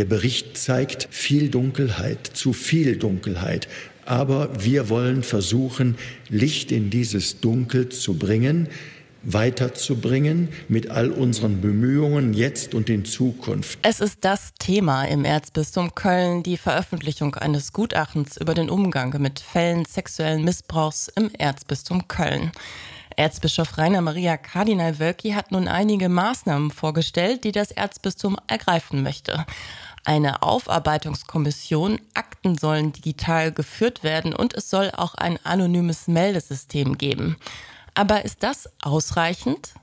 Der Bericht zeigt viel Dunkelheit, zu viel Dunkelheit. Aber wir wollen versuchen, Licht in dieses Dunkel zu bringen, weiterzubringen mit all unseren Bemühungen jetzt und in Zukunft. Es ist das Thema im Erzbistum Köln, die Veröffentlichung eines Gutachtens über den Umgang mit Fällen sexuellen Missbrauchs im Erzbistum Köln. Erzbischof Rainer Maria Kardinal Wölki hat nun einige Maßnahmen vorgestellt, die das Erzbistum ergreifen möchte. Eine Aufarbeitungskommission, Akten sollen digital geführt werden und es soll auch ein anonymes Meldesystem geben. Aber ist das ausreichend?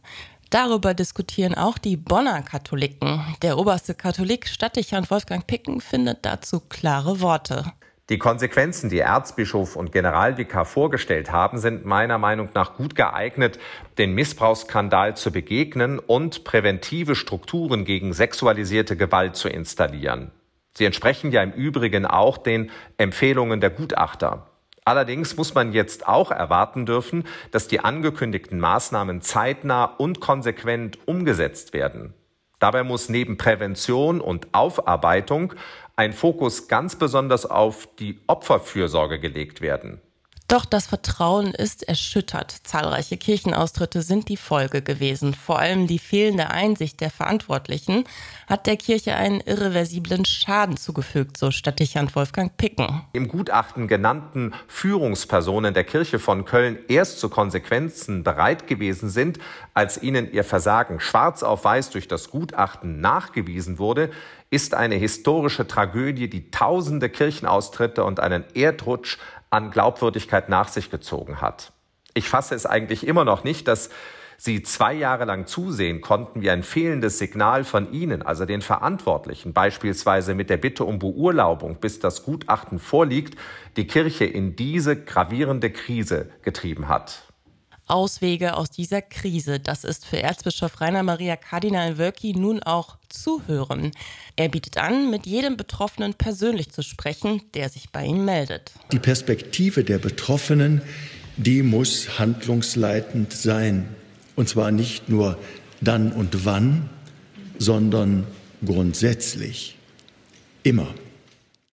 Darüber diskutieren auch die Bonner Katholiken. Der oberste Katholik Stadtdechant Wolfgang Picken findet dazu klare Worte. Die Konsequenzen, die Erzbischof und Generalvikar vorgestellt haben, sind meiner Meinung nach gut geeignet, den Missbrauchsskandal zu begegnen und präventive Strukturen gegen sexualisierte Gewalt zu installieren. Sie entsprechen ja im Übrigen auch den Empfehlungen der Gutachter. Allerdings muss man jetzt auch erwarten dürfen, dass die angekündigten Maßnahmen zeitnah und konsequent umgesetzt werden. Dabei muss neben Prävention und Aufarbeitung ein Fokus ganz besonders auf die Opferfürsorge gelegt werden. Doch das Vertrauen ist erschüttert. Zahlreiche Kirchenaustritte sind die Folge gewesen. Vor allem die fehlende Einsicht der Verantwortlichen hat der Kirche einen irreversiblen Schaden zugefügt, so Stadtdechant Wolfgang Picken. Im Gutachten genannten Führungspersonen der Kirche von Köln erst zu Konsequenzen bereit gewesen sind, als ihnen ihr Versagen schwarz auf weiß durch das Gutachten nachgewiesen wurde, ist eine historische Tragödie, die tausende Kirchenaustritte und einen Erdrutsch an Glaubwürdigkeit nach sich gezogen hat. Ich fasse es eigentlich immer noch nicht, dass Sie zwei Jahre lang zusehen konnten, wie ein fehlendes Signal von Ihnen, also den Verantwortlichen, beispielsweise mit der Bitte um Beurlaubung, bis das Gutachten vorliegt, die Kirche in diese gravierende Krise getrieben hat. Auswege aus dieser Krise. Das ist für Erzbischof Rainer Maria Kardinal Wölki nun auch zuhören. Er bietet an, mit jedem Betroffenen persönlich zu sprechen, der sich bei ihm meldet. Die Perspektive der Betroffenen, die muss handlungsleitend sein. Und zwar nicht nur dann und wann, sondern grundsätzlich. Immer.